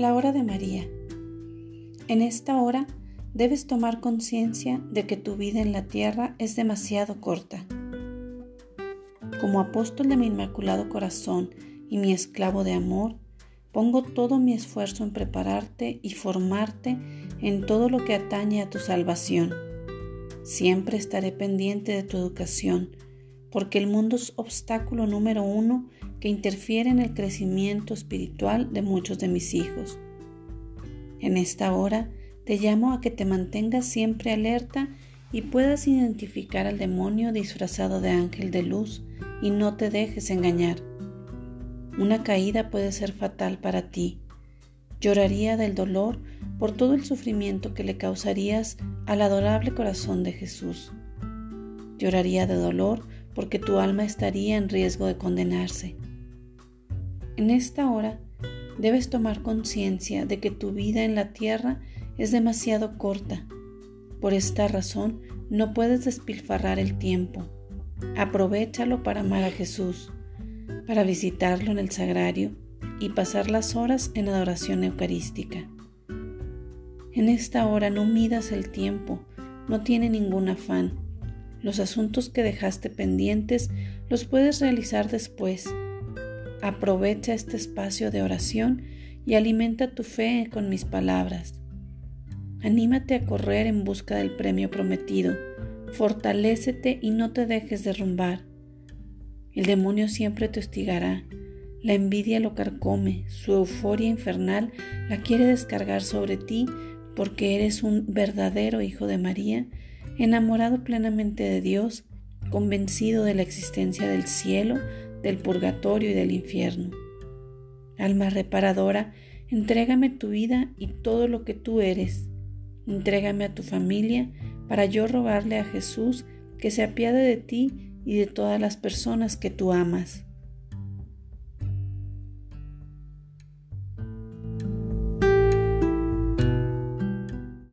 La hora de María. En esta hora debes tomar conciencia de que tu vida en la tierra es demasiado corta. Como apóstol de mi Inmaculado Corazón y mi esclavo de amor, pongo todo mi esfuerzo en prepararte y formarte en todo lo que atañe a tu salvación. Siempre estaré pendiente de tu educación, porque el mundo es obstáculo número uno que interfiere en el crecimiento espiritual de muchos de mis hijos. En esta hora te llamo a que te mantengas siempre alerta y puedas identificar al demonio disfrazado de ángel de luz y no te dejes engañar. Una caída puede ser fatal para ti. Lloraría del dolor por todo el sufrimiento que le causarías al adorable corazón de Jesús. Lloraría de dolor porque tu alma estaría en riesgo de condenarse. En esta hora debes tomar conciencia de que tu vida en la tierra es demasiado corta. Por esta razón no puedes despilfarrar el tiempo. Aprovechalo para amar a Jesús, para visitarlo en el sagrario y pasar las horas en adoración eucarística. En esta hora no midas el tiempo, no tiene ningún afán. Los asuntos que dejaste pendientes los puedes realizar después Aprovecha este espacio de oración y alimenta tu fe con mis palabras. Anímate a correr en busca del premio prometido. Fortalécete y no te dejes derrumbar. El demonio siempre te hostigará. La envidia lo carcome, su euforia infernal la quiere descargar sobre ti porque eres un verdadero hijo de María, enamorado plenamente de Dios, convencido de la existencia del cielo, del purgatorio y del infierno. Alma reparadora, entrégame tu vida y todo lo que tú eres. Entrégame a tu familia para yo rogarle a Jesús que se apiade de ti y de todas las personas que tú amas.